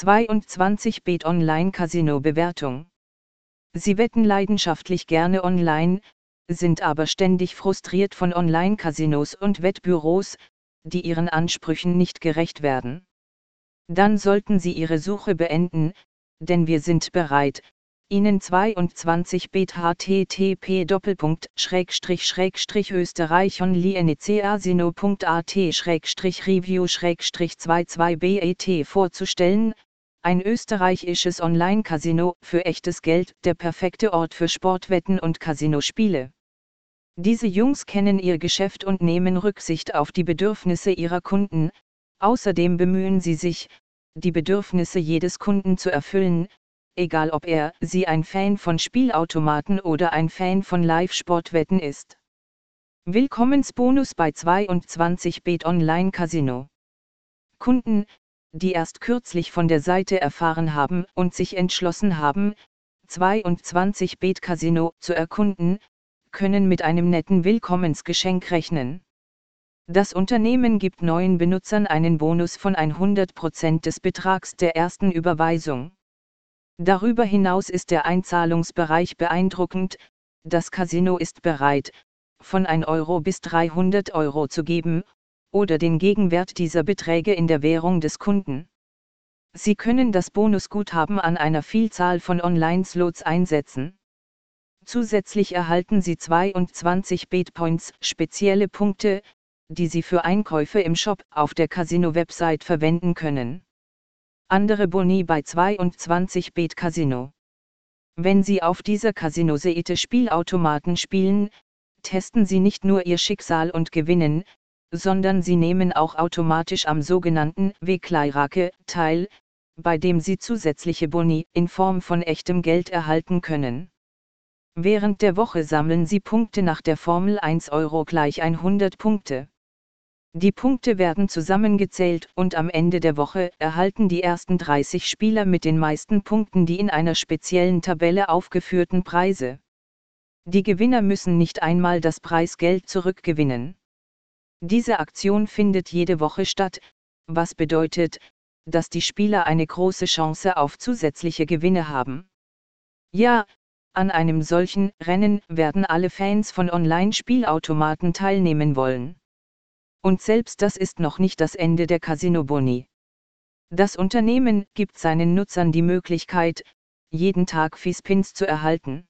22 Bet Online Casino Bewertung. Sie wetten leidenschaftlich gerne online, sind aber ständig frustriert von Online-Casinos und Wettbüros, die ihren Ansprüchen nicht gerecht werden. Dann sollten Sie Ihre Suche beenden, denn wir sind bereit, Ihnen 22 Bet http österreich onlinecasino.at review 22 bet vorzustellen, ein österreichisches Online-Casino für echtes Geld, der perfekte Ort für Sportwetten und Casinospiele. Diese Jungs kennen ihr Geschäft und nehmen Rücksicht auf die Bedürfnisse ihrer Kunden, außerdem bemühen sie sich, die Bedürfnisse jedes Kunden zu erfüllen, egal ob er, sie ein Fan von Spielautomaten oder ein Fan von Live-Sportwetten ist. Willkommensbonus bei 22 Bet Online Casino. Kunden, die erst kürzlich von der Seite erfahren haben und sich entschlossen haben, 22 Bet Casino zu erkunden, können mit einem netten Willkommensgeschenk rechnen. Das Unternehmen gibt neuen Benutzern einen Bonus von 100% des Betrags der ersten Überweisung. Darüber hinaus ist der Einzahlungsbereich beeindruckend, das Casino ist bereit, von 1 Euro bis 300 Euro zu geben, oder den Gegenwert dieser Beträge in der Währung des Kunden. Sie können das Bonusguthaben an einer Vielzahl von Online-Slots einsetzen. Zusätzlich erhalten Sie 22 Betpoints, spezielle Punkte, die Sie für Einkäufe im Shop auf der Casino-Website verwenden können. Andere Boni bei 22 Bet Casino. Wenn Sie auf dieser Casino-Seite Spielautomaten spielen, testen Sie nicht nur Ihr Schicksal und gewinnen, sondern Sie nehmen auch automatisch am sogenannten Wegleirake teil, bei dem Sie zusätzliche Boni in Form von echtem Geld erhalten können. Während der Woche sammeln Sie Punkte nach der Formel 1 Euro gleich 100 Punkte. Die Punkte werden zusammengezählt und am Ende der Woche erhalten die ersten 30 Spieler mit den meisten Punkten die in einer speziellen Tabelle aufgeführten Preise. Die Gewinner müssen nicht einmal das Preisgeld zurückgewinnen. Diese Aktion findet jede Woche statt, was bedeutet, dass die Spieler eine große Chance auf zusätzliche Gewinne haben. Ja, an einem solchen Rennen werden alle Fans von Online-Spielautomaten teilnehmen wollen. Und selbst das ist noch nicht das Ende der Casino Boni. Das Unternehmen gibt seinen Nutzern die Möglichkeit, jeden Tag Fispins zu erhalten.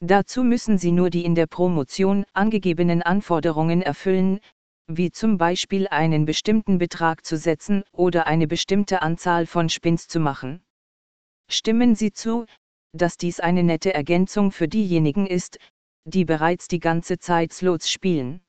Dazu müssen sie nur die in der Promotion angegebenen Anforderungen erfüllen, wie zum Beispiel einen bestimmten Betrag zu setzen oder eine bestimmte Anzahl von Spins zu machen. Stimmen Sie zu, dass dies eine nette Ergänzung für diejenigen ist, die bereits die ganze Zeit Slots spielen.